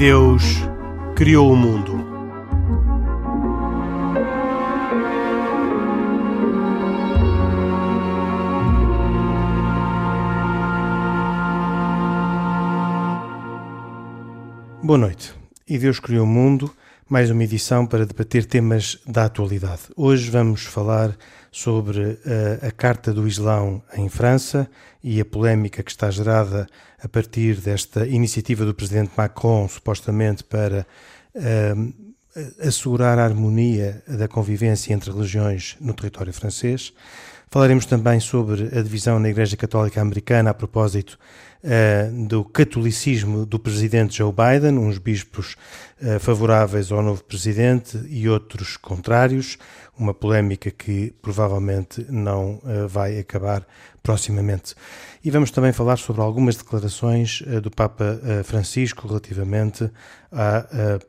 Deus criou o mundo. Boa noite. E Deus criou o mundo, mais uma edição para debater temas da atualidade. Hoje vamos falar sobre uh, a Carta do Islão em França e a polémica que está gerada a partir desta iniciativa do presidente Macron, supostamente para uh, assegurar a harmonia da convivência entre religiões no território francês. Falaremos também sobre a divisão na Igreja Católica Americana a propósito uh, do catolicismo do presidente Joe Biden, uns bispos uh, favoráveis ao novo presidente e outros contrários, uma polémica que provavelmente não uh, vai acabar proximamente. E vamos também falar sobre algumas declarações do Papa Francisco relativamente à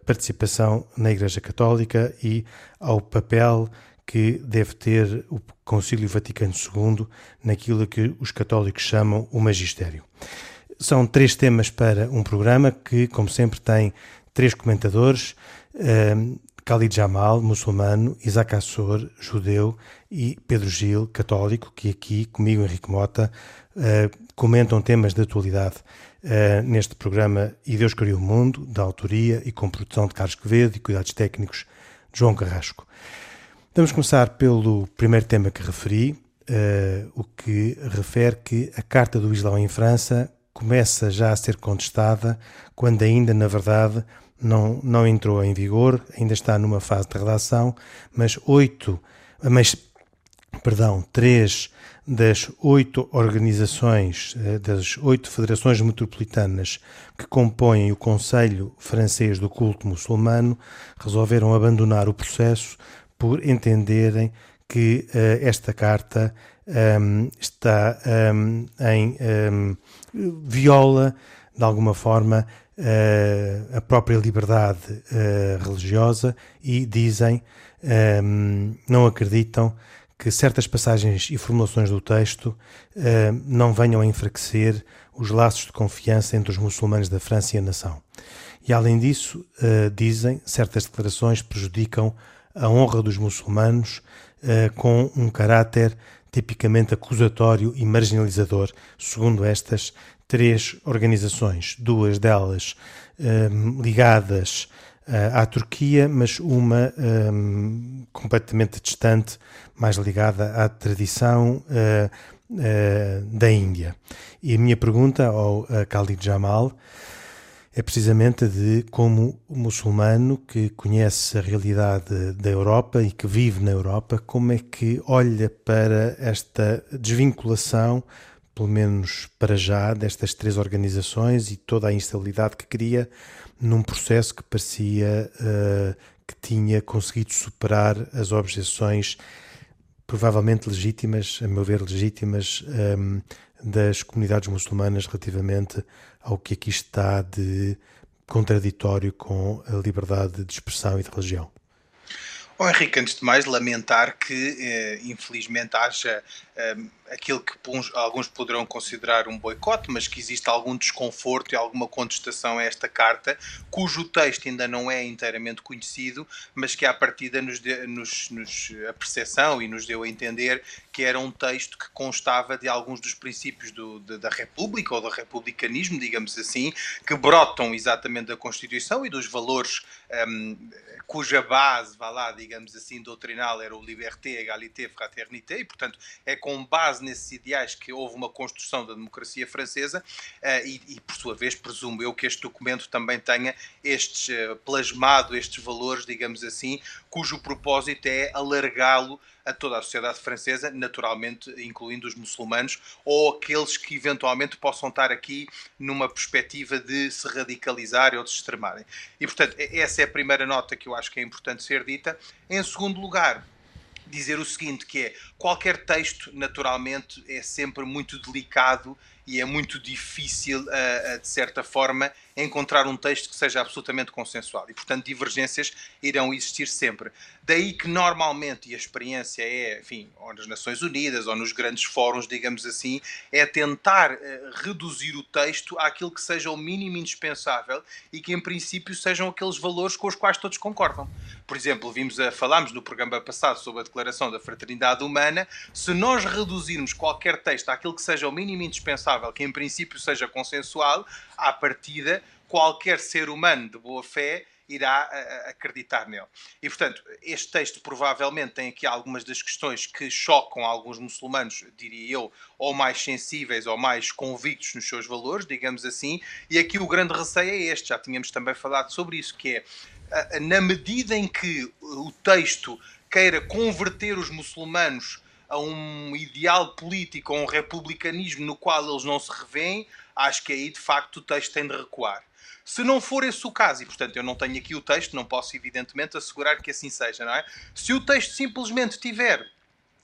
participação na Igreja Católica e ao papel que deve ter o Concílio Vaticano II naquilo que os católicos chamam o magistério. São três temas para um programa que, como sempre, tem três comentadores. Uh, Khalid Jamal, muçulmano, Isaac Assor, judeu, e Pedro Gil, católico, que aqui, comigo, Henrique Mota, uh, comentam temas de atualidade uh, neste programa E Deus Criou o Mundo, da autoria e com produção de Carlos Quevedo e cuidados técnicos de João Carrasco. Vamos começar pelo primeiro tema que referi, uh, o que refere que a Carta do Islão em França começa já a ser contestada, quando ainda, na verdade, não, não entrou em vigor, ainda está numa fase de redação, mas oito, mas, perdão, três das oito organizações, eh, das oito federações metropolitanas que compõem o Conselho Francês do Culto Muçulmano, resolveram abandonar o processo por entenderem que uh, esta carta um, ehm, está um, ehm, em um, ehm, viola de alguma forma uh, a própria liberdade uh, religiosa e dizem não acreditam que certas passagens e formulações do texto não venham a enfraquecer os laços de confiança entre os muçulmanos da França e a nação. E além disso, dizem certas declarações prejudicam a honra dos muçulmanos uh, com um caráter tipicamente acusatório e marginalizador, segundo estas três organizações, duas delas uh, ligadas uh, à Turquia, mas uma um, completamente distante, mais ligada à tradição da Índia. E a minha pergunta ao Khalid Jamal é precisamente de como o muçulmano que conhece a realidade da Europa e que vive na Europa, como é que olha para esta desvinculação, pelo menos para já, destas três organizações e toda a instabilidade que cria num processo que parecia uh, que tinha conseguido superar as objeções provavelmente legítimas, a meu ver legítimas, um, ehm, das comunidades muçulmanas relativamente ao que aqui está de contraditório com a liberdade de expressão e de religião. Bom, Henrique, antes de mais, lamentar que, eh, infelizmente, haja aquilo que alguns poderão considerar um boicote, mas que existe algum desconforto e alguma contestação a esta carta, cujo texto ainda não é inteiramente conhecido, mas que à partida nos, de, nos, nos a percepção e nos deu a entender que era um texto que constava de alguns dos princípios do, de, da República ou do republicanismo, digamos assim, que brotam exatamente da Constituição e dos valores um, cuja base, vá lá, digamos assim, doutrinal era o liberté, égalité, fraternité, e portanto é com base nesses ideais que houve uma construção da democracia francesa uh, e, e, por sua vez, presumo eu que este documento também tenha estes, uh, plasmado estes valores, digamos assim, cujo propósito é alargá-lo a toda a sociedade francesa, naturalmente incluindo os muçulmanos ou aqueles que eventualmente possam estar aqui numa perspectiva de se radicalizar ou de se extremarem. E portanto, essa é a primeira nota que eu acho que é importante ser dita. Em segundo lugar, dizer o seguinte, que é qualquer texto, naturalmente, é sempre muito delicado e é muito difícil, uh, uh, de certa forma, encontrar um texto que seja absolutamente consensual. E, portanto, divergências irão existir sempre. Daí que, normalmente, e a experiência é, enfim, ou nas Nações Unidas ou nos grandes fóruns, digamos assim, é tentar uh, reduzir o texto àquilo que seja o mínimo indispensável e que, em princípio, sejam aqueles valores com os quais todos concordam. Por exemplo, vimos a, falámos no programa passado sobre a Declaração da Fraternidade Humana. Se nós reduzirmos qualquer texto àquilo que seja o mínimo indispensável, que em princípio seja consensual, à partida, qualquer ser humano de boa fé irá acreditar nele. E, portanto, este texto provavelmente tem aqui algumas das questões que chocam alguns muçulmanos, diria eu, ou mais sensíveis ou mais convictos nos seus valores, digamos assim, e aqui o grande receio é este, já tínhamos também falado sobre isso, que é, na medida em que o texto queira converter os muçulmanos a um ideal político, a um republicanismo no qual eles não se revêem, acho que aí de facto o texto tem de recuar. Se não for esse o caso, e portanto eu não tenho aqui o texto, não posso evidentemente assegurar que assim seja, não é? Se o texto simplesmente tiver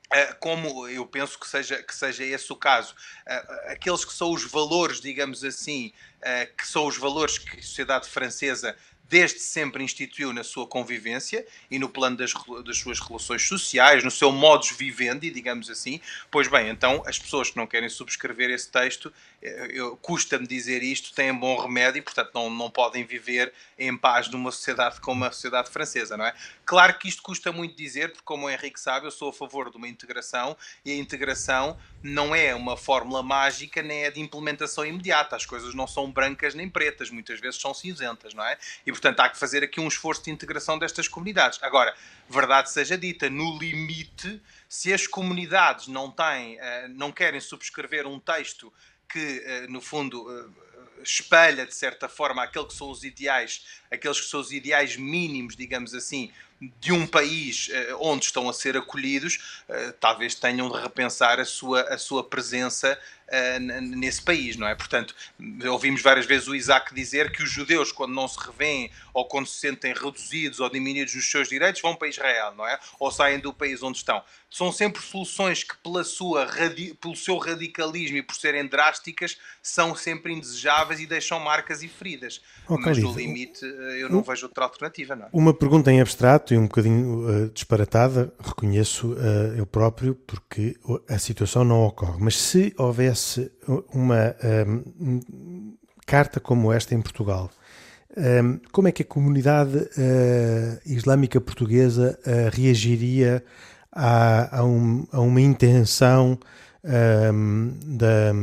Uh, como eu penso que seja, que seja esse o caso, uh, aqueles que são os valores, digamos assim, que são os valores que a sociedade francesa desde sempre instituiu na sua convivência e no plano das, das suas relações sociais, no seu modus vivendi, digamos assim. Pois bem, então as pessoas que não querem subscrever esse texto, eh, custa-me dizer isto, têm bom remédio e, portanto, não, não podem viver em paz numa sociedade como a sociedade francesa, não é? Claro que isto custa muito dizer, porque, como o Henrique sabe, eu sou a favor de uma integração e a integração não é uma fórmula mágica nem é de implementação imediata. As coisas não são brancas nem pretas, muitas vezes são cinzentas, não é? E portanto há que fazer aqui um esforço de integração destas comunidades. Agora, verdade seja dita, no limite, se as comunidades não têm, eh, não querem subscrever um texto que, eh, no fundo, eh, espelha de certa forma aquele que são os ideais, aqueles que são os ideais mínimos, digamos assim, de um país onde estão a ser acolhidos, talvez tenham de repensar a sua, a sua presença nesse país, não é? Portanto, ouvimos várias vezes o Isaac dizer que os judeus, quando não se revêem ou quando se sentem reduzidos ou diminuídos nos seus direitos, vão para Israel, não é? Ou saem do país onde estão. São sempre soluções que, pela sua, pelo seu radicalismo e por serem drásticas, são sempre indesejáveis e deixam marcas e feridas. Oh, Mas no limite, eh, eu não um, vejo outra alternativa, não é? Uma pergunta em abstrato e um bocadinho uh, disparatada, reconheço uh, eu próprio, porque a situação não ocorre. Mas se houvesse uma um, carta como esta em Portugal, um, como é que a comunidade uh, islâmica portuguesa reagiria a, a, a, uma intenção da,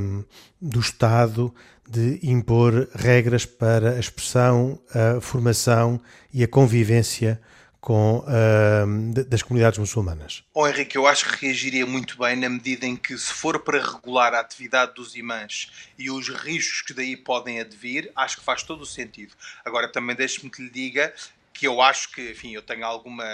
do Estado de impor regras para a expressão, a formação e a convivência com, uh, das comunidades muçulmanas? Oh, Henrique, eu acho que reagiria muito bem na medida em que, se for para regular a atividade dos imãs e os riscos que daí podem advir, acho que faz todo o sentido. Agora, também deixe-me que lhe diga que eu acho que, enfim, eu tenho alguma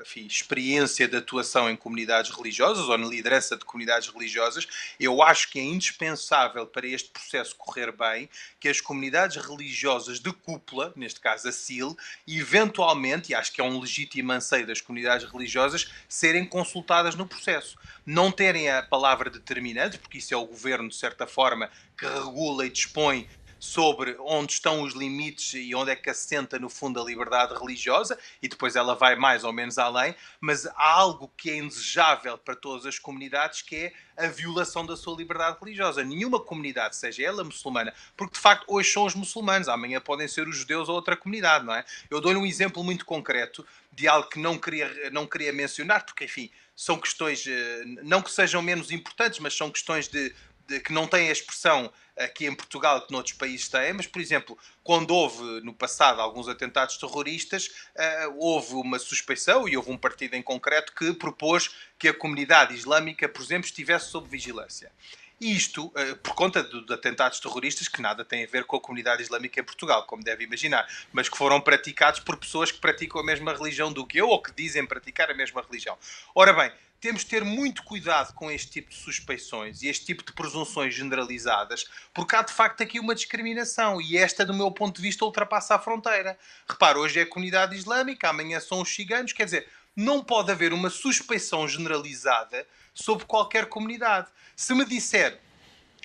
enfim, experiência de atuação em comunidades religiosas ou na liderança de comunidades religiosas, eu acho que é indispensável para este processo correr bem que as comunidades religiosas de cúpula, neste caso a CIL, eventualmente, e acho que é um legítimo anseio das comunidades religiosas, serem consultadas no processo. Não terem a palavra determinante, porque isso é o governo, de certa forma, que regula e dispõe sobre onde estão os limites e onde é que assenta, no fundo, a liberdade religiosa, e depois ela vai mais ou menos além, mas há algo que é indesejável para todas as comunidades, que é a violação da sua liberdade religiosa. Nenhuma comunidade, seja ela muçulmana, porque de facto hoje são os muçulmanos, amanhã podem ser os judeus ou outra comunidade, não é? Eu dou-lhe um exemplo muito concreto de algo que não queria, não queria mencionar, porque enfim, são questões, eh, não que sejam menos importantes, mas são questões de, de que não têm a expressão aqui em Portugal que noutros países têm, mas, por exemplo, quando houve no passado alguns atentados terroristas, uh, houve uma suspeição e houve um partido em concreto que propôs que a comunidade islâmica, por exemplo, estivesse sob vigilância. Isto uh, por conta de, atentados terroristas que nada têm a ver com a comunidade islâmica em Portugal, como deve imaginar, mas que foram praticados por pessoas que praticam a mesma religião do que eu ou que dizem praticar a mesma religião. Ora bem, temos de ter muito cuidado com este tipo de suspeições e este tipo de presunções generalizadas, porque há de facto aqui uma discriminação e esta, do meu ponto de vista, ultrapassa a fronteira. Repara, hoje é a comunidade islâmica, amanhã são os ciganos, quer dizer, não pode haver uma suspeição generalizada sobre qualquer comunidade. Se me disser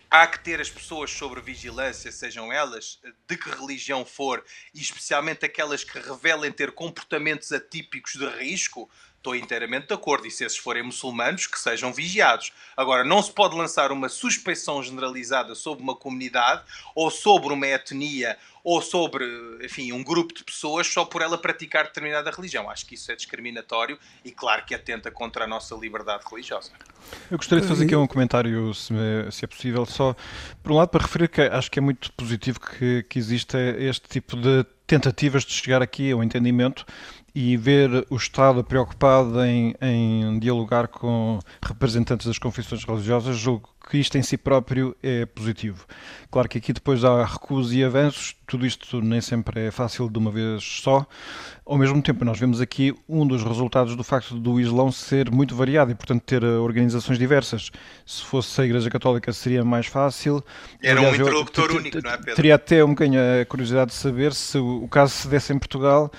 há que ter as pessoas sobre vigilância, sejam elas de que religião for, e especialmente aquelas que revelem ter comportamentos atípicos de risco, estou inteiramente de acordo. E se esses forem muçulmanos, que sejam vigiados. Agora, não se pode lançar uma suspeição generalizada sobre uma comunidade ou sobre uma etnia ou sobre, enfim, um grupo de pessoas só por ela praticar determinada religião. Acho que isso é discriminatório e, claro, que atenta contra a nossa liberdade religiosa. Eu gostaria de fazer aqui um comentário, se, se, é possível, só por um lado para referir que acho que é muito positivo que, que exista este tipo de tentativas de chegar aqui ao entendimento e ver o Estado preocupado em, em dialogar com representantes das confissões religiosas, julgo que isto em si próprio é positivo. Claro que aqui depois há recuos e avanços, tudo isto nem sempre é fácil de uma vez só. Ao mesmo tempo, nós vemos aqui um dos resultados do facto do Islão ser muito variado e, portanto, ter organizações diversas. Se fosse a Igreja Católica seria mais fácil. Era um interlocutor único, não é, Pedro? Teria até um bocadinho a curiosidade de saber se o caso se desse em Portugal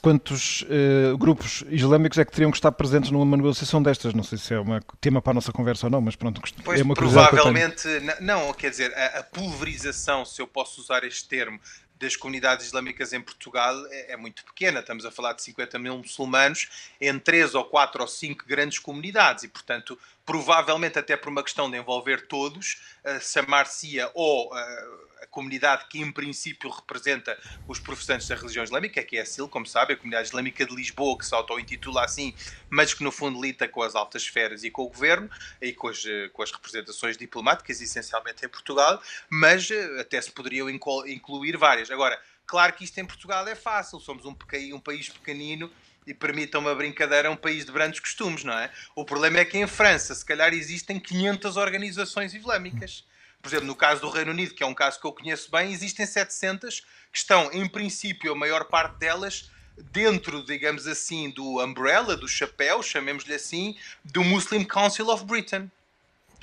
quantos uh, grupos islâmicos é que teriam que estar presentes numa negociação destas. Não sei se é um tema para a nossa conversa ou não, mas pronto, pois, é uma provavelmente, que não, quer dizer, a, a, pulverização, se eu posso usar este termo, das comunidades islâmicas em Portugal é, é, muito pequena. Estamos a falar de 50 mil muçulmanos em três ou quatro ou cinco grandes comunidades e, portanto, provavelmente até por uma questão de envolver todos, uh, chamar-se-ia ou uh, a comunidade que em princípio representa os professantes da religião islâmica, que é a CIL, como sabe, a comunidade islâmica de Lisboa, que se auto-intitula assim, mas que no fundo lida com as altas esferas e com o governo e com as, eh, com as representações diplomáticas, essencialmente em Portugal, mas eh, até se poderiam incluir várias. Agora, claro que isto em Portugal é fácil, somos um, um país pequenino e permitam uma brincadeira, um país de brandos costumes, não é? O problema é que em França, se calhar, existem 500 organizações islâmicas. Por exemplo, no caso do Reino Unido, que é um caso que eu conheço bem, existem 700 que estão, em princípio, a maior parte delas dentro, digamos assim, do umbrella, do chapéu, chamemos-lhe assim, do Muslim Council of Britain.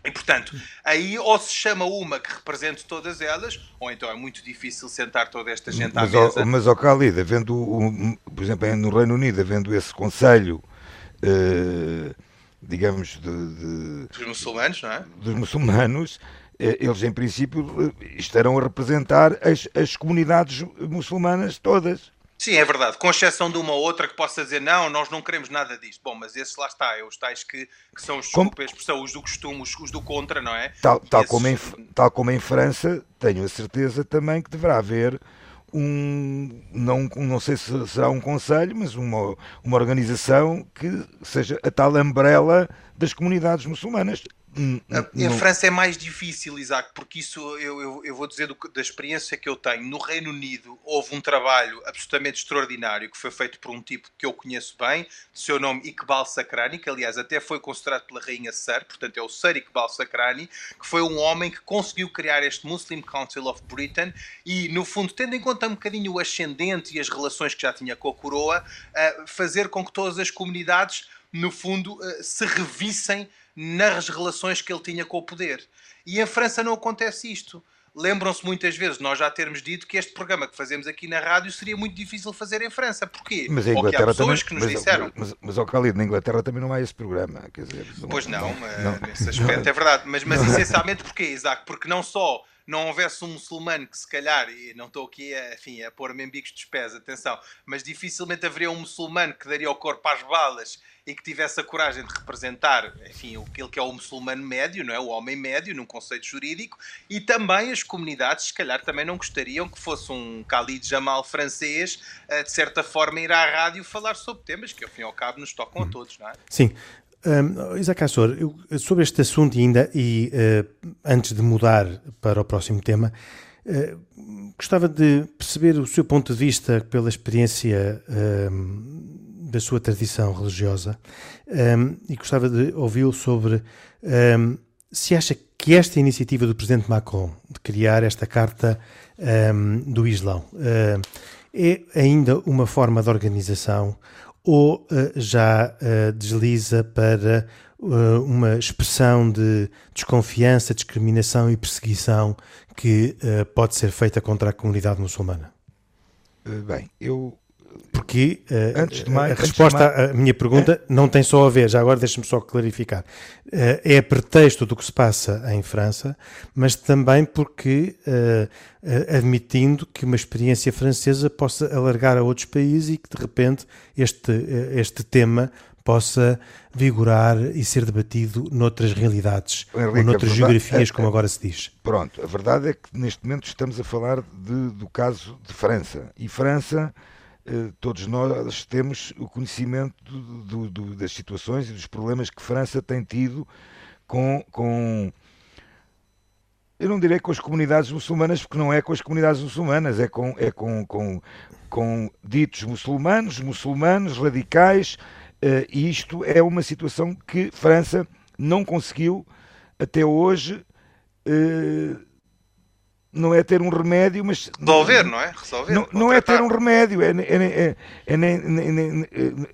E, portanto, aí ou se chama uma que represente todas elas, ou então é muito difícil sentar toda esta gente mas, à mesa. Mas, ao Khalid, havendo, um, por exemplo, no Reino Unido, havendo esse conselho, uh, digamos, de, de, Dos muçulmanos, não é? Dos muçulmanos, eh, eles em princípio eh, estarão a representar as, as comunidades muçulmanas todas. Sim, é verdade, com exceção de uma ou outra que possa dizer não, nós não queremos nada disto. Bom, mas esses lá está, é os tais que, que são os, como, expressão, os do costume, os, os, do contra, não é? Tal, tal, esses... como em, tal como em França, tenho a certeza também que deverá haver um, não, não sei se será um conselho, mas uma, uma organização que seja a tal umbrella das comunidades muçulmanas. Em França é mais difícil, Isaac, porque isso eu, eu, eu vou dizer do, da experiência que eu tenho. No Reino Unido houve um trabalho absolutamente extraordinário que foi feito por um tipo que eu conheço bem, de seu nome Iqbal Sakrani, que aliás até foi considerado pela Rainha Sir, portanto é o Sir Iqbal Sakrani, que foi um homem que conseguiu criar este Muslim Council of Britain e, no fundo, tendo em conta um bocadinho o ascendente e as relações que já tinha com a coroa, uh, fazer com que todas as comunidades, no fundo, uh, se revissem nas relações que ele tinha com o poder. E em França não acontece isto. Lembram-se muitas vezes nós já termos dito que este programa que fazemos aqui na rádio seria muito difícil fazer em França. Porquê? Mas a Inglaterra também, que nos mas, disseram. Mas, mas, mas ao Khalid, na Inglaterra também não há esse programa. Quer dizer, pois não, não, eh, não nesse aspecto não, é verdade. Mas, mas essencialmente porquê, Isaac? Porque não só não houvesse um muçulmano que se calhar, e não estou aqui a, enfim, a pôr-me em bicos dos pés, atenção, mas dificilmente haveria um muçulmano que daria o corpo às balas e que tivesse a coragem de representar, enfim, aquele que é o muçulmano médio, não é? O homem médio, num conceito jurídico, e também as comunidades, se calhar, também não gostariam que fosse um Khalid Jamal francês, eh, de certa forma, ir à rádio falar sobre temas que, ao fim e ao cabo, nos tocam a todos, não é? Sim. Um, Isaac Assor, eu, sobre este assunto ainda, e uh, antes de mudar para o próximo tema, uh, gostava de perceber o seu ponto de vista pela experiência da sua tradição religiosa um, e gostava de ouvi-lo sobre se acha que esta iniciativa do Presidente Macron de criar esta Carta do Islão é ainda uma forma de organização ou uh, já uh, desliza para uh, uma expressão de desconfiança, discriminação e perseguição que pode ser feita contra a comunidade muçulmana? Bem, eu. Porque que uh, antes de mais, a resposta mais, à minha pergunta é? não tem só a ver, já agora deixe-me só clarificar, uh, é pretexto do que se passa em França, mas também porque uh, admitindo que uma experiência francesa possa alargar a outros países e que de repente este, este tema possa vigorar e ser debatido noutras realidades Henrique, ou noutras geografias, é, como agora se diz. Pronto, a verdade é que neste momento estamos a falar de, do caso de França. E França, todos nós temos o conhecimento do, do, das situações e dos problemas que França tem tido com, com eu não direi com as comunidades muçulmanas, porque não é com as comunidades muçulmanas, é com, é com, com, com ditos muçulmanos, muçulmanos, radicais, Uh, e isto é uma situação que França não conseguiu até hoje. Uh, não é ter um remédio, mas. Resolver, não é? Resolver. Não, não é ter um remédio. É, é, é, é nem, nem, nem, eh,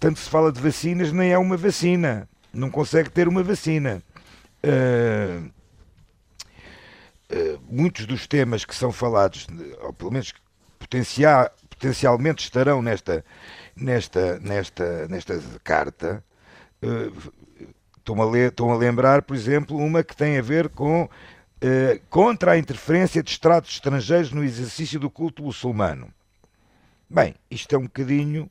tanto se fala de vacinas, nem é uma vacina. Não consegue ter uma vacina. Uh, uh, muitos dos temas que são falados, ou pelo menos potencial, potencialmente estarão nesta, nesta, nesta, nesta carta, uh, estou-me a, estou a lembrar, por exemplo, uma que tem a ver com uh, contra a interferência de Estados estrangeiros no exercício do culto muçulmano. Bem, isto é um bocadinho.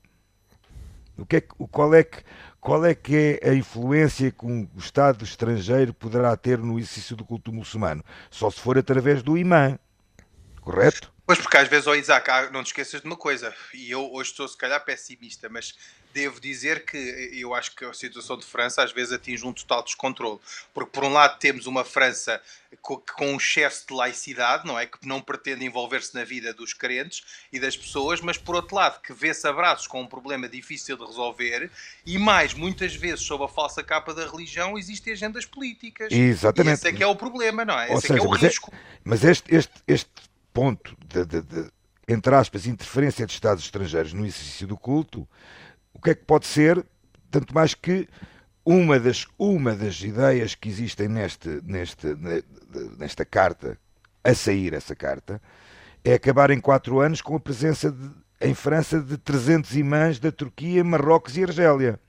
O que é, qual, é que, qual é que é a influência que um Estado estrangeiro poderá ter no exercício do culto muçulmano? Só se for através do imã, correto? Pois, porque às vezes, oh Isaac, não te esqueças de uma coisa, e eu hoje estou se calhar pessimista, mas devo dizer que eu acho que a situação de França às vezes atinge um total descontrole. Porque, por um lado, temos uma França com, com um excesso de laicidade, não é? Que não pretende envolver-se na vida dos crentes e das pessoas, mas, por outro lado, que vê-se abraços com um problema difícil de resolver e, mais, muitas vezes, sob a falsa capa da religião, existem agendas políticas. Exatamente. E esse é que é o problema, não é? Esse Ou seja, é que é o mas é- risco. É, mas este, este, este ponto de, de, de, entre aspas, interferência de Estados estrangeiros no exercício do culto, o que é que pode ser, tanto mais que uma das, uma das ideias que existem neste, neste, nesta carta, a sair essa carta, é acabar em quatro anos com a presença de, em França de 300 imãs da Turquia, Marrocos e Argélia.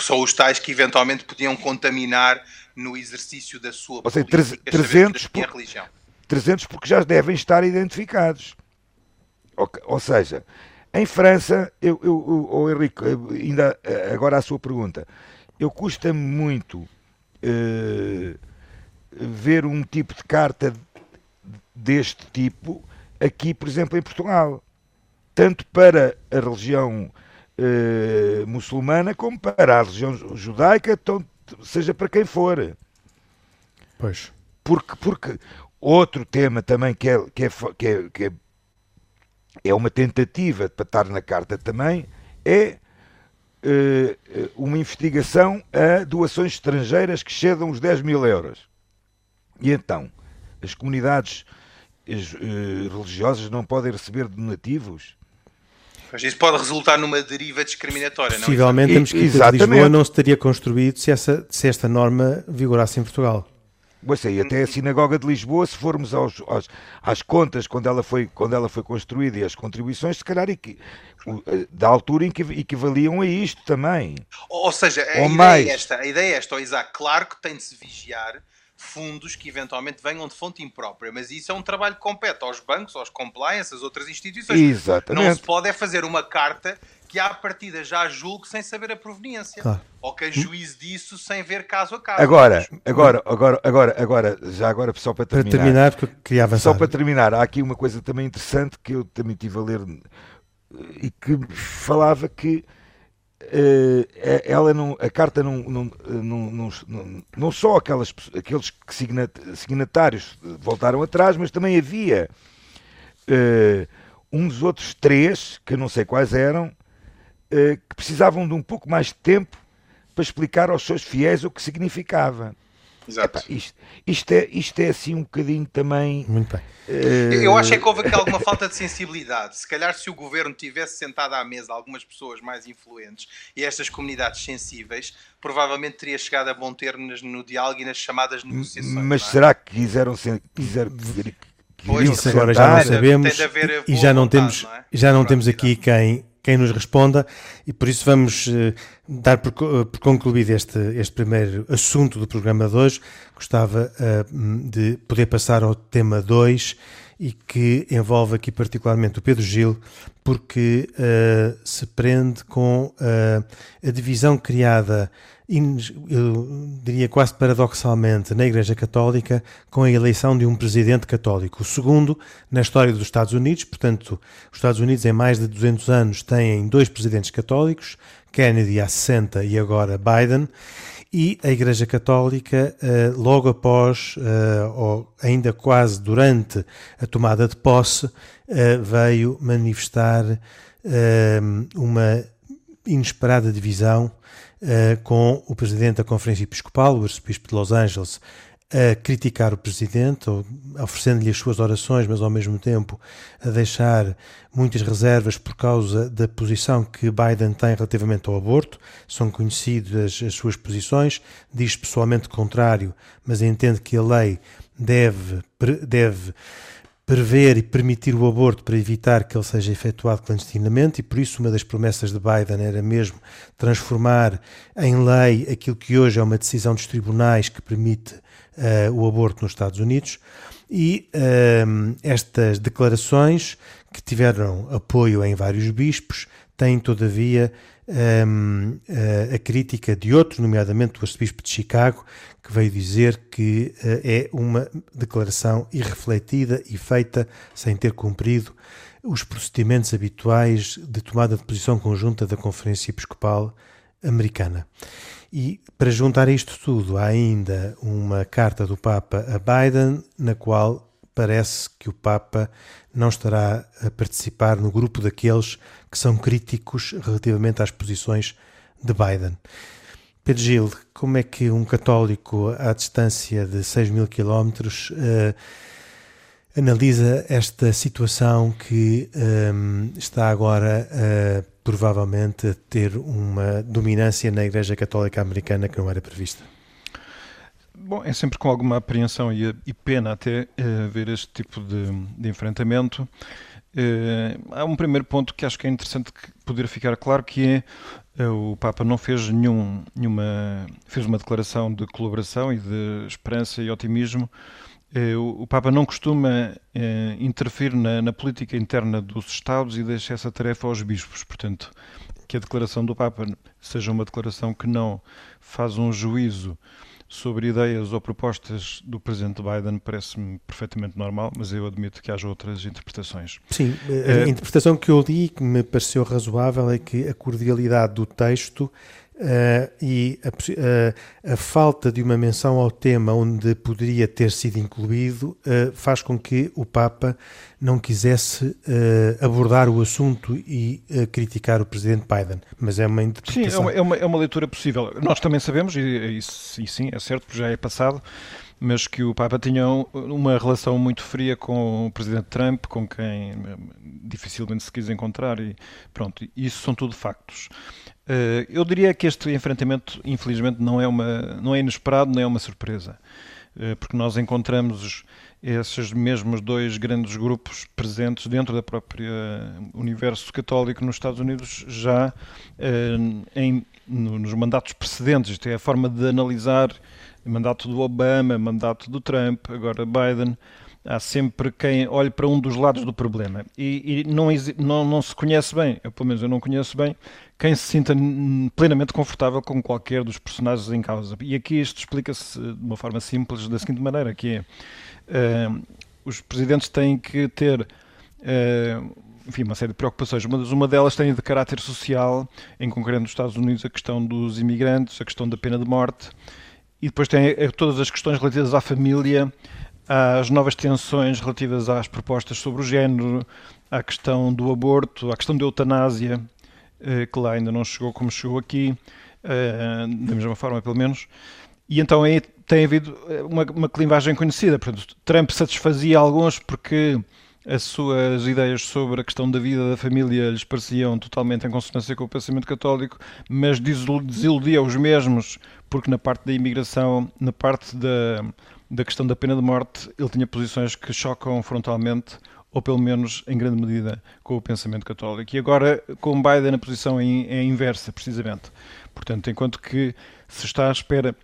São os tais que eventualmente podiam contaminar no exercício da sua Ou seja, 300 por, religião. 300 porque já devem estar identificados. Ou seja, em França, eu, eu, eu oh Henrique, ainda eh, agora a sua pergunta, eu custa-me muito uh, ver um tipo de carta deste tipo aqui, por exemplo, em Portugal, tanto para a religião uh, muçulmana como para a religião judaica, então, seja para quem for. Pois. Porque, porque Outro tema também que é, que é, que é, que é, é uma tentativa para estar na carta também é uh, uma investigação a doações estrangeiras que excedam os 10 mil euros. E então, as comunidades uh, religiosas não podem receber donativos? Mas isso pode resultar numa deriva discriminatória, Possivelmente não é? a Mesquita de Lisboa não se teria construído se, essa, se esta norma vigorasse em Portugal. Você, e até a Sinagoga de Lisboa, se formos aos, aos, às contas quando ela, foi, quando ela foi construída e as contribuições, se calhar equi, da altura em que equivaliam a isto também. Ou seja, a, Ou ideia, mais. É esta, a ideia é esta, Isaac, claro que tem de se vigiar fundos que eventualmente venham de fonte imprópria, mas isso é um trabalho que compete aos bancos, aos compliance, às outras instituições. Exatamente. Não se pode é fazer uma carta que à partida já julgue sem saber a proveniência. Claro. Ou que juíze disso sem ver caso a caso. Agora, agora, agora, agora, agora, já agora, só para terminar. Para terminar, porque eu queria avançar. Só para terminar, há aqui uma coisa também interessante que eu também estive a ler e que falava que uh, ela não, a carta não, não, não, não, não só aquelas, aqueles que signatários voltaram atrás, mas também havia uh, uns outros três, que eu não sei quais eram, que precisavam de um pouco mais de tempo para explicar aos seus fiéis o que significava. Exato. Epá, isto, isto, é, isto é assim um bocadinho também. Muito bem. Uh... Eu acho é que houve aqui alguma falta de sensibilidade. Se calhar, se o governo tivesse sentado à mesa algumas pessoas mais influentes e estas comunidades sensíveis, provavelmente teria chegado a bom termo no diálogo e nas chamadas negociações. Mas é? será que quiseram, quiser, Pois, isso agora já não sabemos e já não vontade, temos, não é? já não temos aqui quem, quem nos responda e por isso vamos uh, dar por, por, concluído este, este primeiro assunto do programa de hoje. Gostava uh, de poder passar ao tema 2 e que envolve aqui particularmente o Pedro Gil, porque uh, se prende com uh, a divisão criada, eu diria quase paradoxalmente, na Igreja Católica, com a eleição de um presidente católico. O segundo na história dos Estados Unidos, portanto, os Estados Unidos em mais de 200 anos têm dois presidentes católicos, Kennedy há 60 e agora Biden, e a Igreja Católica, eh, logo após, eh, ou ainda quase durante a tomada de posse, eh, veio manifestar uma inesperada divisão com o presidente da Conferência Episcopal, o arcebispo de Los Angeles, a criticar o presidente, oferecendo-lhe as suas orações, mas ao mesmo tempo a deixar muitas reservas por causa da posição que Biden tem relativamente ao aborto. São conhecidas as suas posições, diz pessoalmente contrário, mas entende que a lei deve, deve prever e permitir o aborto para evitar que ele seja efetuado clandestinamente, e por isso uma das promessas de Biden era mesmo transformar em lei aquilo que hoje é uma decisão dos tribunais que permite uh, o aborto nos Estados Unidos. E uh, estas declarações, que tiveram apoio em vários bispos, têm, todavia, um, uh, a crítica de outro, nomeadamente o arcebispo de Chicago, que veio dizer que uh, é uma declaração irrefletida e feita sem ter cumprido os procedimentos habituais de tomada de posição conjunta da Conferência Episcopal Americana. E para juntar isto tudo, há ainda uma carta do Papa a Biden, na qual parece que o Papa não estará a participar no grupo daqueles que são críticos relativamente às posições de Biden. Pedro Gil, como é que um católico à distância de 6 mil quilómetros uh, analisa esta situação que um, está agora uh, provavelmente a ter uma dominância na Igreja Católica Americana que não era prevista? Bom, é sempre com alguma apreensão e, e pena até uh, ver este tipo de, de enfrentamento. Uh, há um primeiro ponto que acho que é interessante poder ficar claro que é o Papa não fez nenhum, nenhuma fez uma declaração de colaboração e de esperança e otimismo eh, o Papa não costuma eh, interferir na, na, política interna dos Estados e deixa essa tarefa aos bispos. Portanto, que a declaração do Papa seja uma declaração que não faz um juízo sobre ideias ou propostas do presidente Biden parece-me perfeitamente normal, mas eu admito que haja outras interpretações. Sim, a uh, interpretação que eu li e que me pareceu razoável é que a cordialidade do texto Uh, e a, uh, a, falta de uma menção ao tema onde poderia ter sido incluído uh, faz com que o Papa não quisesse abordar o assunto e criticar o presidente Biden. Mas é uma interpretação. Sim, é uma, é uma, é uma leitura possível. Nós também sabemos, e, e, e sim, é certo, porque já é passado, mas que o Papa tinha uma relação muito fria com o Presidente Trump, com quem dificilmente se quis encontrar, e pronto, isso são tudo factos. Eh, eu diria que este enfrentamento, infelizmente, não é, uma, não é inesperado, nem é uma surpresa, eh, porque nós encontramos esses mesmos dois grandes grupos presentes dentro da própria universo católico nos Estados Unidos já eh, em, nos mandatos precedentes. Isto é a forma de analisar mandato do Obama, mandato do Trump, agora Biden há sempre quem olhe para um dos lados do problema e, e não, não, não, se conhece bem, eu, pelo menos eu não conheço bem, quem se sinta plenamente confortável com qualquer dos personagens em causa. E aqui isto explica-se de uma forma simples, da seguinte maneira, que é, uh, os presidentes têm que ter uh, enfim, uma série de preocupações, uma delas tem de caráter social, em concreto nos Estados Unidos, a questão dos imigrantes, a questão da pena de morte, e depois tem eh, todas as questões relativas à família, às novas tensões relativas às propostas sobre o género, à questão do aborto, à questão da eutanásia, eh, que lá ainda não chegou como chegou aqui, eh, da mesma forma pelo menos. E então aí tem havido eh, uma, uma clivagem conhecida. Portanto, Trump satisfazia alguns porque as suas ideias sobre a questão da vida da família lhes pareciam totalmente em consonância com o pensamento católico, mas desiludia os mesmos porque na parte da imigração, na parte da da questão da pena de morte, ele tinha posições que chocam frontalmente ou pelo menos em grande medida com o pensamento católico. E agora com Biden a posição é, é inversa, precisamente. Portanto, enquanto que se está à espera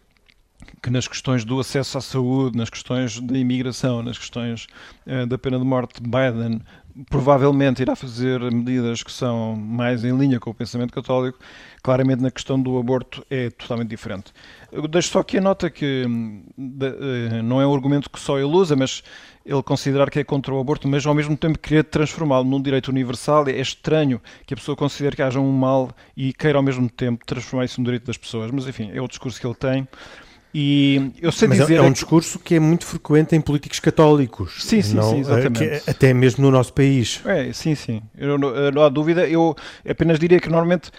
que nas questões do acesso à saúde, nas questões da imigração, nas questões uh, da pena de morte, Biden provavelmente irá fazer medidas que são mais em linha com o pensamento católico. Claramente, na questão do aborto, é totalmente diferente. Eu deixo só aqui a nota que uh, não é um argumento que só ele usa, mas ele considerar que é contra o aborto, mas ao mesmo tempo querer transformá-lo num direito universal. É estranho que a pessoa considere que haja um mal e queira ao mesmo tempo transformar isso num direito das pessoas. Mas enfim, é o discurso que ele tem. E eu sei Mas dizer. É um discurso que é muito frequente em políticos católicos. Sim, sim, não, sim exatamente. É, até mesmo no nosso país. É, sim, sim. Eu, não, não há dúvida. Eu apenas diria que normalmente,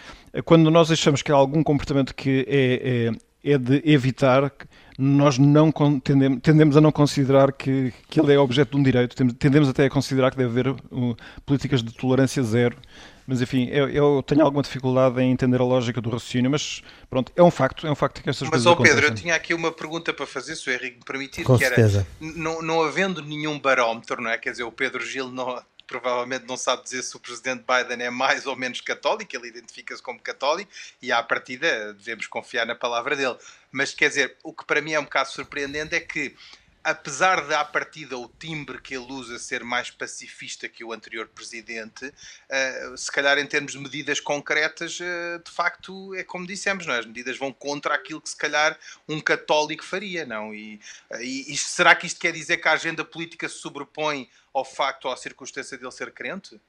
quando nós achamos que há algum comportamento que é, é, é de evitar, nós não tendemos, tendemos, a não considerar que, que ele é objeto de um direito, tendemos até a considerar que deve haver uh, políticas de tolerância zero mas enfim, eu, eu, tenho alguma dificuldade em entender a lógica do raciocínio, mas pronto, é um facto, é um facto que essas mas, coisas Mas, ó Pedro, eu tinha aqui uma pergunta para fazer, se o Henrique me permitir, Com que certeza. era, não, não havendo nenhum barómetro, não é? Quer dizer, o Pedro Gil não, provavelmente não sabe dizer se o presidente Biden é mais ou menos católico, ele identifica-se como católico e à partida devemos confiar na palavra dele. Mas quer dizer, o que para mim é um bocado surpreendente é que apesar de à partida o timbre que ele usa ser mais pacifista que o anterior presidente, uh, se calhar em termos de medidas concretas, uh, de facto é como dissemos, não é? as medidas vão contra aquilo que se calhar um católico faria, não? E, uh, e, e será que isto quer dizer que a agenda política se sobrepõe ao facto ou à circunstância dele ser crente?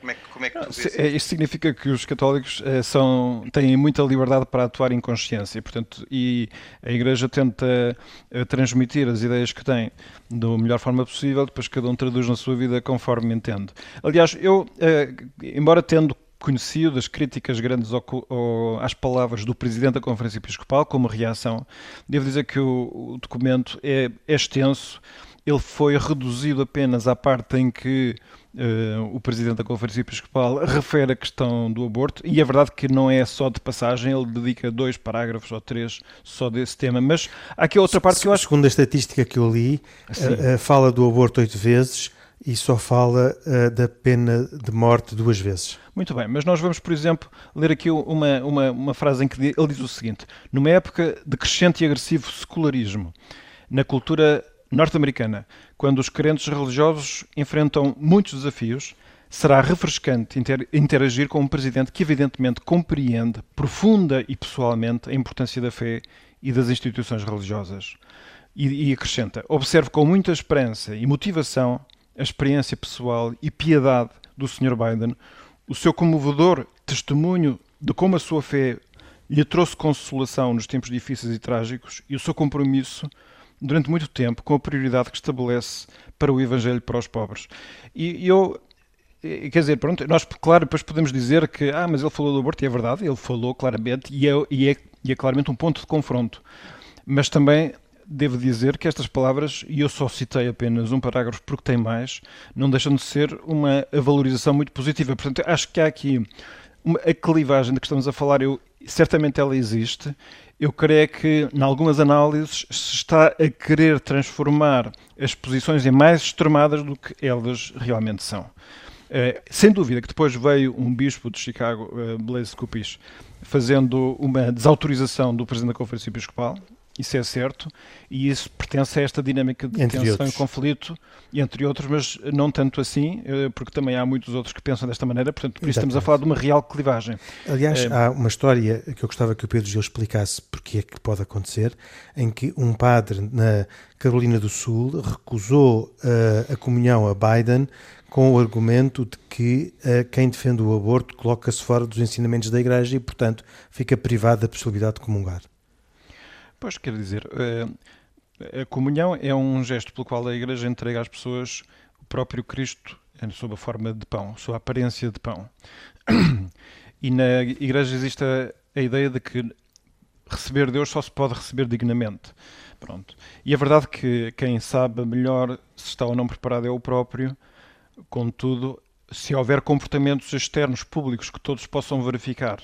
Como é que, como é que tu vês isso? Isto significa que os católicos eh, são, têm muita liberdade para atuar em consciência portanto, e a Igreja tenta eh, transmitir as ideias que tem da melhor forma possível, depois cada um traduz na sua vida conforme entende. Aliás, eu, eh, embora tendo conhecido as críticas grandes ao, ao, às palavras do Presidente da Conferência Episcopal como reação, devo dizer que o, o documento é, é extenso, ele foi reduzido apenas à parte em que o presidente da Conferência Episcopal refere a questão do aborto, e é verdade que não é só de passagem, ele dedica dois parágrafos ou três só desse tema, mas há aqui outra parte que eu acho. Segundo a estatística que eu li, uh, uh, fala do aborto oito vezes e só fala da pena de morte duas vezes. Muito bem, mas nós vamos, por exemplo, ler aqui uma, uma, uma frase em que ele diz o seguinte: numa época de crescente e agressivo secularismo, na cultura norte-americana, quando os crentes religiosos enfrentam muitos desafios, será refrescante interagir com um presidente que evidentemente compreende profunda e pessoalmente a importância da fé e das instituições religiosas. E, e acrescenta: observe com muita esperança e motivação a experiência pessoal e piedade do Sr. Biden, o seu comovedor testemunho de como a sua fé lhe trouxe consolação nos tempos difíceis e trágicos e o seu compromisso durante muito tempo com a prioridade que estabelece para o Evangelho para os pobres. E eu quer dizer, pronto, nós, claro, depois podemos dizer que, ah, mas ele falou do aborto, e é verdade, ele falou claramente, e é, e é, e é claramente um ponto de confronto. Mas também devo dizer que estas palavras, e eu só citei apenas um parágrafo porque tem mais, não deixam de ser uma valorização muito positiva. Portanto, acho que há aqui uma, a clivagem de que estamos a falar, eu, certamente ela existe, eu creio que, em algumas análises, se está a querer transformar as posições em mais extremadas do que elas realmente são. Uh, sem dúvida que depois veio um bispo de Chicago, uh, Blaise Cupis, fazendo uma desautorização do presidente da Conferência Episcopal, isso é certo, e isso pertence a esta dinâmica de entre tensão outros. e conflito, entre outros, mas não tanto assim, eh, porque também há muitos outros que pensam desta maneira, portanto, por isso Exatamente. estamos a falar de uma real clivagem. Aliás, é... há uma história que eu gostava que o Pedro Gil explicasse porque é que pode acontecer, em que um padre na Carolina do Sul recusou uh, a comunhão a Biden com o argumento de que uh, quem defende o aborto coloca-se fora dos ensinamentos da Igreja e, portanto, fica privado da possibilidade de comungar. Pois, quer dizer, eh, a comunhão é um gesto pelo qual a Igreja entrega às pessoas o próprio Cristo sob a forma de pão, sob a aparência de pão. E na Igreja existe a, a ideia de que receber Deus só se pode receber dignamente. Pronto. E a verdade que quem sabe melhor se está ou não preparado é o próprio. Contudo, se houver comportamentos externos públicos que todos possam verificar,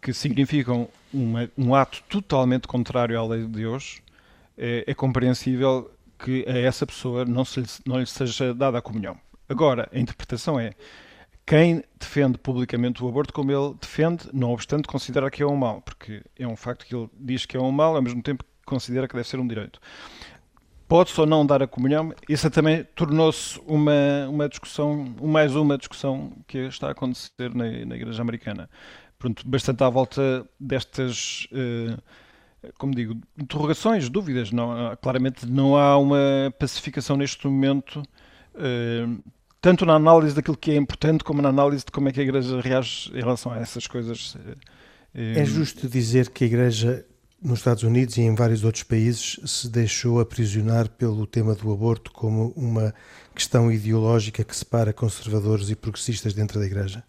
que significam uma, um ato totalmente contrário à lei de Deus, é, é compreensível que a essa pessoa não, se, não lhe seja dada a comunhão. Agora, a interpretação é quem defende publicamente o aborto como ele defende, não obstante considera que é um mal, porque é um facto que ele diz que é um mal, ao mesmo tempo que considera que deve ser um direito. Pode-se ou não dar a comunhão, isso também tornou-se uma, uma discussão, mais uma discussão que está a acontecer na, na Igreja Americana. Pronto, bastante à volta destas, uh, como digo, interrogações, dúvidas. Não, claramente não há uma pacificação neste momento uh, tanto na análise daquilo que é importante, como na análise de como é que a Igreja reage em relação a essas coisas. É justo dizer que a Igreja nos Estados Unidos e em vários outros países se deixou aprisionar pelo tema do aborto como uma questão ideológica que separa conservadores e progressistas dentro da Igreja?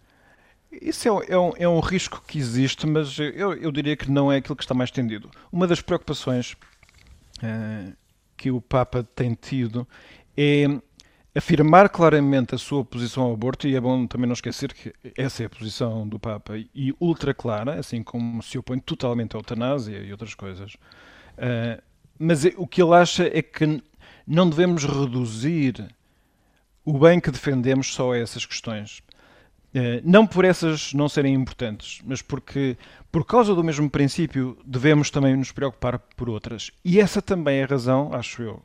Isso é, é, um, é um, risco que existe, mas eu, eu, diria que não é aquilo que está mais tendido. Uma das preocupações uh, que o Papa tem tido é afirmar claramente a sua posição ao aborto, e é bom também não esquecer que essa é a posição do Papa, e ultra clara, assim como se opõe totalmente à eutanásia e outras coisas. Uh, mas o que ele acha é que não devemos reduzir o bem que defendemos só a essas questões. Uh, não por essas não serem importantes, mas porque, por causa do mesmo princípio, devemos também nos preocupar por outras. E essa também é a razão, acho eu,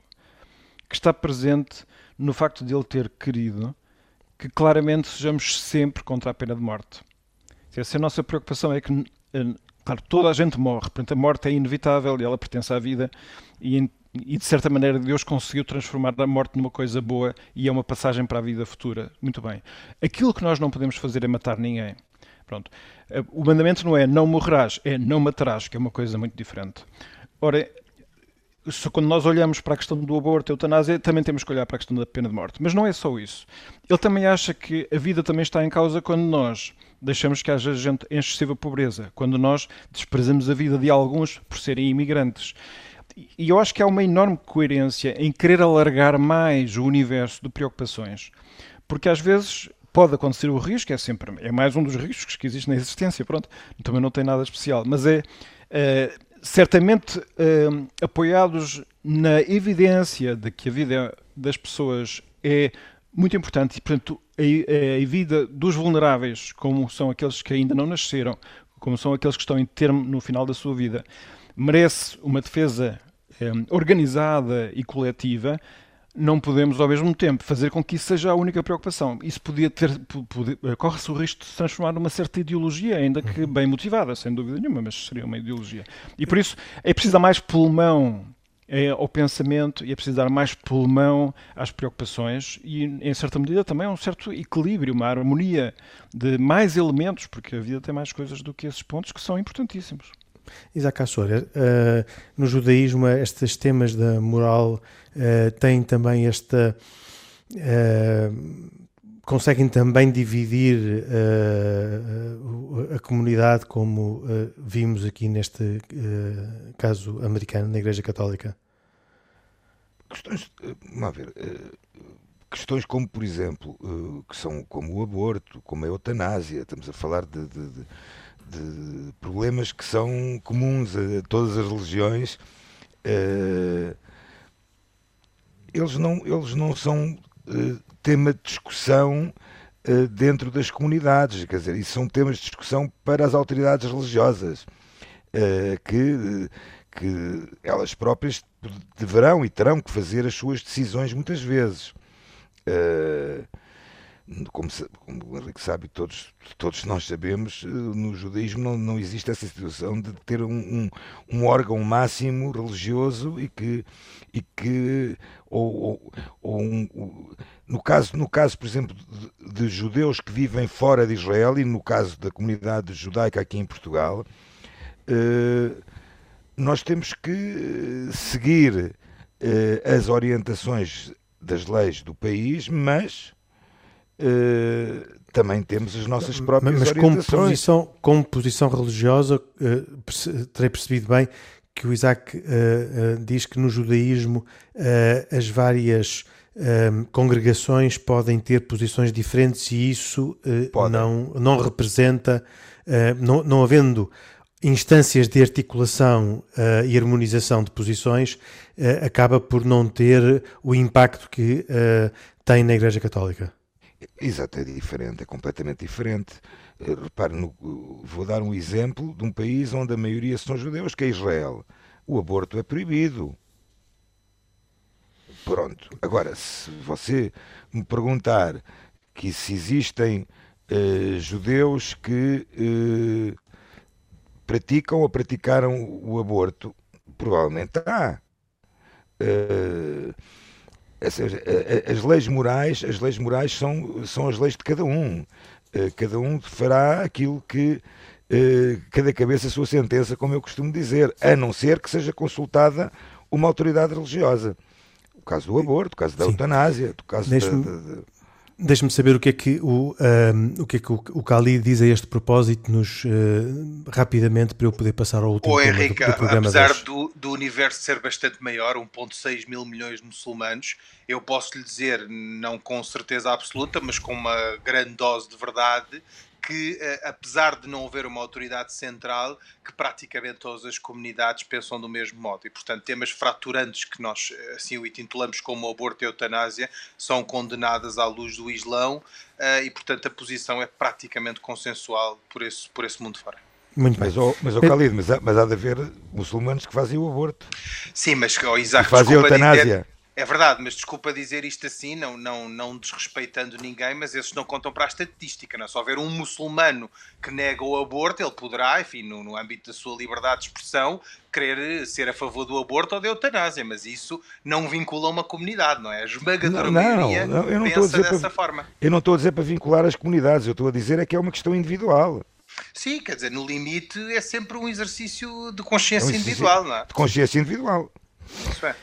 que está presente no facto de ele ter querido que claramente sejamos sempre contra a pena de morte. Se a nossa preocupação é que, eh, claro, toda a gente morre, portanto a morte é inevitável e ela pertence à vida e, e de certa maneira Deus conseguiu transformar a morte numa coisa boa e é uma passagem para a vida futura. Muito bem. Aquilo que nós não podemos fazer é matar ninguém. Pronto. Eh, o mandamento não é não morrerás, é não matarás, que é uma coisa muito diferente. Ora, quando nós olhamos para a questão do aborto, a eutanásia, também temos que olhar para a questão da pena de morte. Mas não é só isso. Ele também acha que a vida também está em causa quando nós deixamos que haja gente em excessiva pobreza, quando nós desprezamos a vida de alguns por serem imigrantes. E eu acho que há uma enorme coerência em querer alargar mais o universo de preocupações. Porque às vezes pode acontecer o risco, é sempre é mais um dos riscos que existe na existência, pronto, também não tem nada especial, mas é uh, certamente uh, apoiados na evidência de que a vida das pessoas é muito importante e, portanto, a, a, vida dos vulneráveis, como são aqueles que ainda não nasceram, como são aqueles que estão em termo no final da sua vida, merece uma defesa um, organizada e coletiva não podemos ao mesmo tempo fazer com que isso seja a única preocupação. Isso podia ter, eh, corre-se o risco de se transformar numa certa ideologia, ainda que uhum. bem motivada, sem dúvida nenhuma, mas seria uma ideologia. E por isso é preciso dar mais pulmão é, ao pensamento e é preciso dar mais pulmão às preocupações e, em certa medida, também um certo equilíbrio, uma harmonia de mais elementos, porque a vida tem mais coisas do que esses pontos que são importantíssimos. Isaac Assor, uh, no judaísmo estes temas da moral uh, têm também esta... Uh, conseguem também dividir uh, a comunidade, como uh, vimos aqui neste uh, caso americano, na Igreja Católica? Questões, vamos ver, questões como, por exemplo, que são como o aborto, como a eutanásia, estamos a falar de, de, de de problemas que são comuns a todas as religiões, uh, eles, não, eles não são uh, tema de discussão uh, dentro das comunidades, quer dizer, isso são temas de discussão para as autoridades religiosas, que, que elas próprias deverão e terão que fazer as suas decisões muitas vezes. Uh, como, como o Henrique sabe, todos, todos nós sabemos, eh, no judaísmo não, não existe essa situação de ter um, um, um órgão máximo religioso e que, e que ou, ou, ou um, no, caso, no caso, por exemplo, de, de, judeus que vivem fora de Israel e no caso da comunidade judaica aqui em Portugal, eh, nós temos que eh, seguir as orientações das leis do país, mas também temos as nossas próprias mas, mas como posição, como posição religiosa, uh, terei percebido bem que o Isaac uh, diz que no judaísmo as várias congregações podem ter posições diferentes e isso não, não representa, não, não havendo instâncias de articulação uh, e harmonização de posições uh, acaba por não ter o impacto que uh, tem na Igreja Católica. Exato, é diferente, é completamente diferente. Repare, no, vou dar um exemplo de um país onde a maioria são judeus, que é Israel. O aborto é proibido. Pronto. Agora, se você me perguntar que se existem judeus que praticam ou praticaram o aborto? Provavelmente há. Uh, seja, as leis morais, as leis morais são, são as leis de cada um. Uh, cada um fará aquilo que uh, cada cabeça a sua sentença, como eu costumo dizer, a não ser que seja consultada uma autoridade religiosa. O caso do aborto, o caso da Sim. eutanásia, o caso da, da, Deixe-me saber o que é que o, um, o, que é que o, o Cali diz a este propósito, nos, uh, rapidamente, para eu poder passar ao último oh, tema Henrique, do, do programa apesar do, do, universo ser bastante maior, 1.6 mil milhões de muçulmanos, eu posso lhe dizer, não com certeza absoluta, mas com uma grande dose de verdade, que, eh, apesar de não haver uma autoridade central, que praticamente todas as comunidades pensam do mesmo modo. E, portanto, temas fraturantes que nós eh, assim o intitulamos como aborto e eutanásia são condenadas à luz do Islão eh, e, portanto, a posição é praticamente consensual por esse, por esse mundo fora. Muito mas, oh, mas, oh, Khalid, mas, há, mas há de haver muçulmanos que fazem o aborto. Sim, mas, oh, Isaac, que fazem a eutanásia. Dizer, é verdade, mas desculpa dizer isto assim, não, não, não desrespeitando ninguém, mas esses não contam para a estatística. Não? É? Se houver um muçulmano que nega o aborto, ele poderá, enfim, no, no âmbito da sua liberdade de expressão, querer ser a favor do aborto ou da eutanásia, mas isso não vincula uma comunidade, não é? A esmagadora não, não, maioria não, eu não pensa dessa para, forma. Eu não estou a dizer para vincular as comunidades, eu estou a dizer é que é uma questão individual. Sim, quer dizer, no limite é sempre um exercício de consciência é um individual, não é? De consciência individual. Isso é.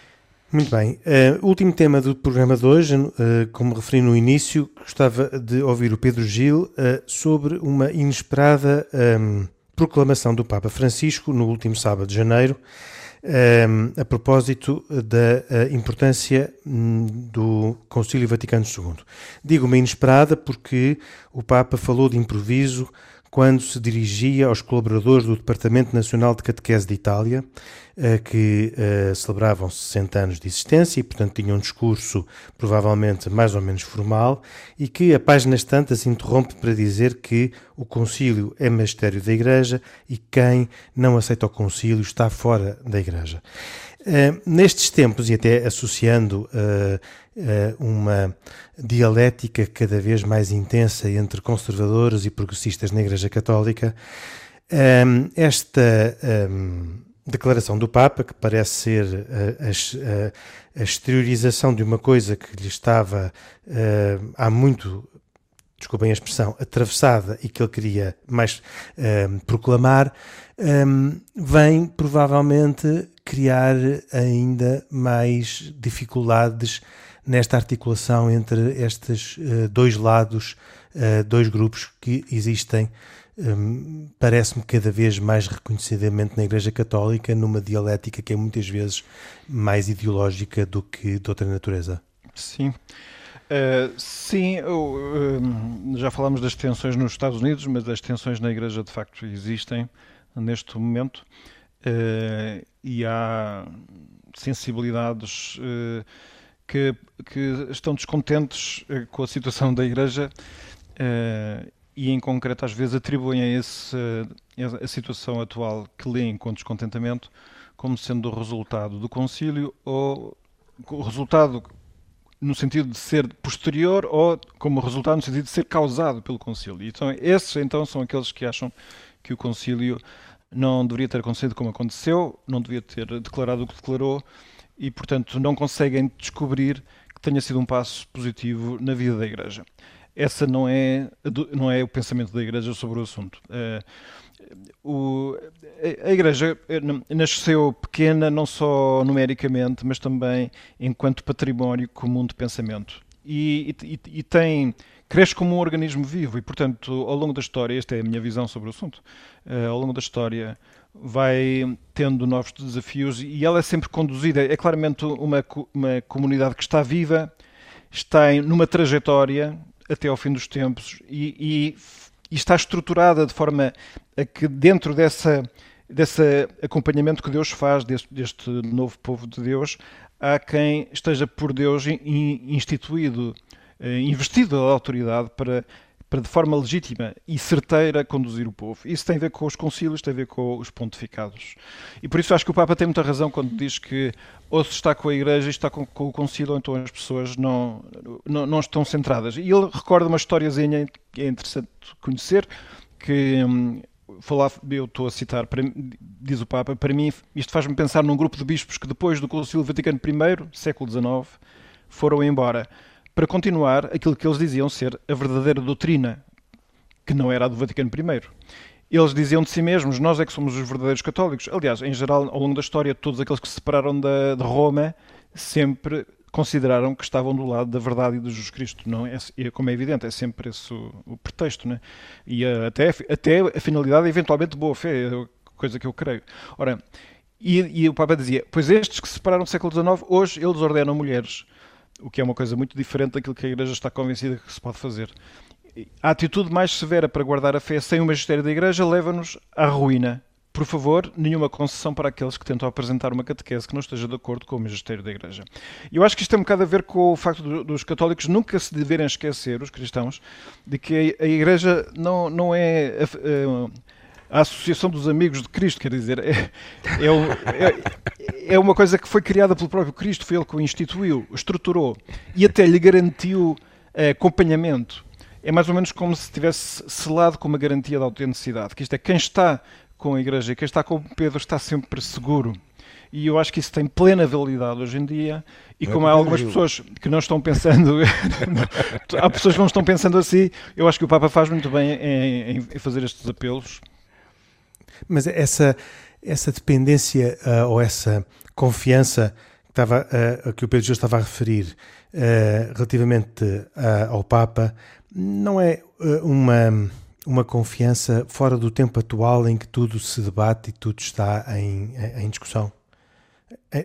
Muito bem. Uh, último tema do programa de hoje, uh, como referi no início, gostava de ouvir o Pedro Gil uh, sobre uma inesperada um, ehm, proclamação do Papa Francisco no último sábado de janeiro, um, ehm, a propósito da importância um, do Concílio Vaticano II. Digo uma inesperada porque o Papa falou de improviso quando se dirigia aos colaboradores do Departamento Nacional de Catequese de Itália, que uh, celebravam 60 anos de existência e, portanto, tinham um discurso provavelmente mais ou menos formal e que, a páginas tantas, interrompe para dizer que o concílio é magistério da Igreja e quem não aceita o concílio está fora da Igreja. Uh, nestes tempos, e até associando uh, uma dialética cada vez mais intensa entre conservadores e progressistas na Igreja Católica, esta declaração do Papa, que parece ser a, a, a, exteriorização de uma coisa que lhe estava há muito desculpem a expressão, atravessada e que ele queria mais proclamar, um, vem provavelmente criar ainda mais dificuldades nesta articulação entre estes uh, dois lados, uh, dois grupos que existem, um, parece-me cada vez mais reconhecidamente na Igreja Católica, numa dialética que é muitas vezes mais ideológica do que de outra natureza. Sim. Uh, sim, uh, já falamos das tensões nos Estados Unidos, mas as tensões na Igreja de facto existem neste momento uh, e há sensibilidades uh, que, que, estão descontentes com a situação da Igreja e, em concreto, às vezes atribuem a, esse, a situação atual que leem com descontentamento como sendo o resultado do concílio ou o resultado no sentido de ser posterior ou como resultado no sentido de ser causado pelo concílio. Então, esses então são aqueles que acham que o concílio não deveria ter acontecido como aconteceu, não devia ter declarado o que declarou e, portanto, não conseguem descobrir que tenha sido um passo positivo na vida da Igreja. Essa não é, não é o pensamento da Igreja sobre o assunto. Uh, o, a Igreja eh, nasceu pequena não só numericamente, mas também enquanto património comum de pensamento. E, e, e tem cresce como um organismo vivo e, portanto, ao longo da história, esta é a minha visão sobre o assunto, uh, ao longo da história vai tendo novos desafios e ela é sempre conduzida, é claramente uma, uma comunidade que está viva, está em, numa trajetória até ao fim dos tempos. E, e, e está estruturada de forma a que dentro dessa desse acompanhamento que Deus faz deste, deste novo povo de Deus a quem esteja por Deus instituído, eh, investido da autoridade para para de forma legítima e certeira conduzir o povo. Isso tem a ver com os concílios, tem a ver com os pontificados. E por isso acho que o Papa tem muita razão quando diz que ou se está com a Igreja está com, com o concílio, ou então as pessoas não, não, não, estão centradas. E ele recorda uma historiazinha que é interessante conhecer, que hum, eu estou a citar, para, diz o Papa, para mim isto faz-me pensar num grupo de bispos que depois do Concílio Vaticano I, século XIX, foram embora para continuar aquilo que eles diziam ser a verdadeira doutrina, que não era a do Vaticano I. Eles diziam de si mesmos, nós é que somos os verdadeiros católicos. Aliás, em geral, ao longo da história, todos aqueles que se separaram da, de Roma sempre consideraram que estavam do lado da verdade e de Jesus Cristo. Não é, como é evidente, é sempre esse o, o pretexto. Né? E a, até, até a finalidade, eventualmente, boa fé, é coisa que eu creio. Ora, e, e o Papa dizia, pois estes que se separaram do século XIX, hoje eles ordenam mulheres o que é uma coisa muito diferente daquilo que a Igreja está convencida que se pode fazer. A atitude mais severa para guardar a fé sem o magistério da Igreja leva-nos à ruína. Por favor, nenhuma concessão para aqueles que tentam apresentar uma catequese que não esteja de acordo com o magistério da Igreja. Eu acho que isto tem um bocado a ver com o facto dos católicos nunca se deverem esquecer, os cristãos, de que a Igreja não, não é a Associação dos Amigos de Cristo, quer dizer, é, é, é, é, uma coisa que foi criada pelo próprio Cristo, foi ele que o instituiu, estruturou e até lhe garantiu eh, acompanhamento. É mais ou menos como se tivesse selado com uma garantia de autenticidade, que isto é, quem está com a Igreja, quem está com Pedro está sempre seguro. E eu acho que isso tem plena validade hoje em dia. E como há algumas pessoas que não estão pensando, há pessoas que não estão pensando assim, eu acho que o Papa faz muito bem em, em fazer estes apelos mas essa, essa dependência uh, ou essa confiança que, estava, uh, que o Pedro Gil estava a referir uh, relativamente ao Papa não é uma, uma confiança fora do tempo atual em que tudo se debate e tudo está em, em discussão?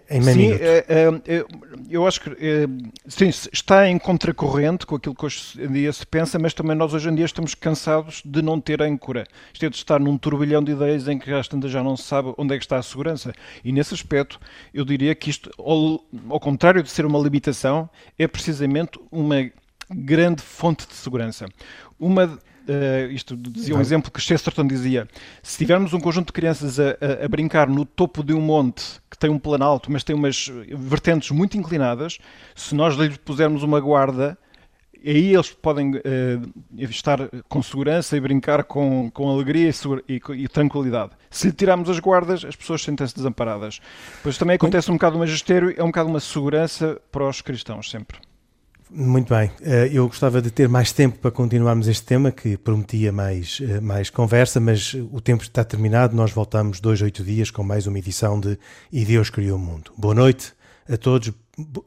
Em sim, é, é, eu acho que é, sim, está em contracorrente com aquilo que hoje em dia se pensa, mas também nós hoje em dia estamos cansados de não ter âncora. Isto é de estar num turbilhão de ideias em que já, já não se sabe onde é que está a segurança. E nesse aspecto, eu diria que isto, ao, ao contrário de ser uma limitação, é precisamente uma grande fonte de segurança. Uma Uh, isto dizia um exemplo que Chesterton dizia: se tivermos um conjunto de crianças a, a, a, brincar no topo de um monte que tem um planalto, mas tem umas vertentes muito inclinadas, se nós lhes pusermos uma guarda, aí eles podem uh, estar com segurança e brincar com, com alegria e, e, e, tranquilidade. Se lhe tirarmos as guardas, as pessoas sentem-se desamparadas. Pois também acontece um bocado o magistério, é um bocado uma segurança para os cristãos, sempre. Muito bem. Eh, eu gostava de ter mais tempo para continuarmos este tema, que prometia mais, eh, mais conversa, mas o tempo está terminado. Nós voltamos dois, oito dias com mais uma edição de E Deus Criou o Mundo. Boa noite a todos.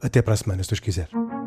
Até para a semana, se Deus quiser.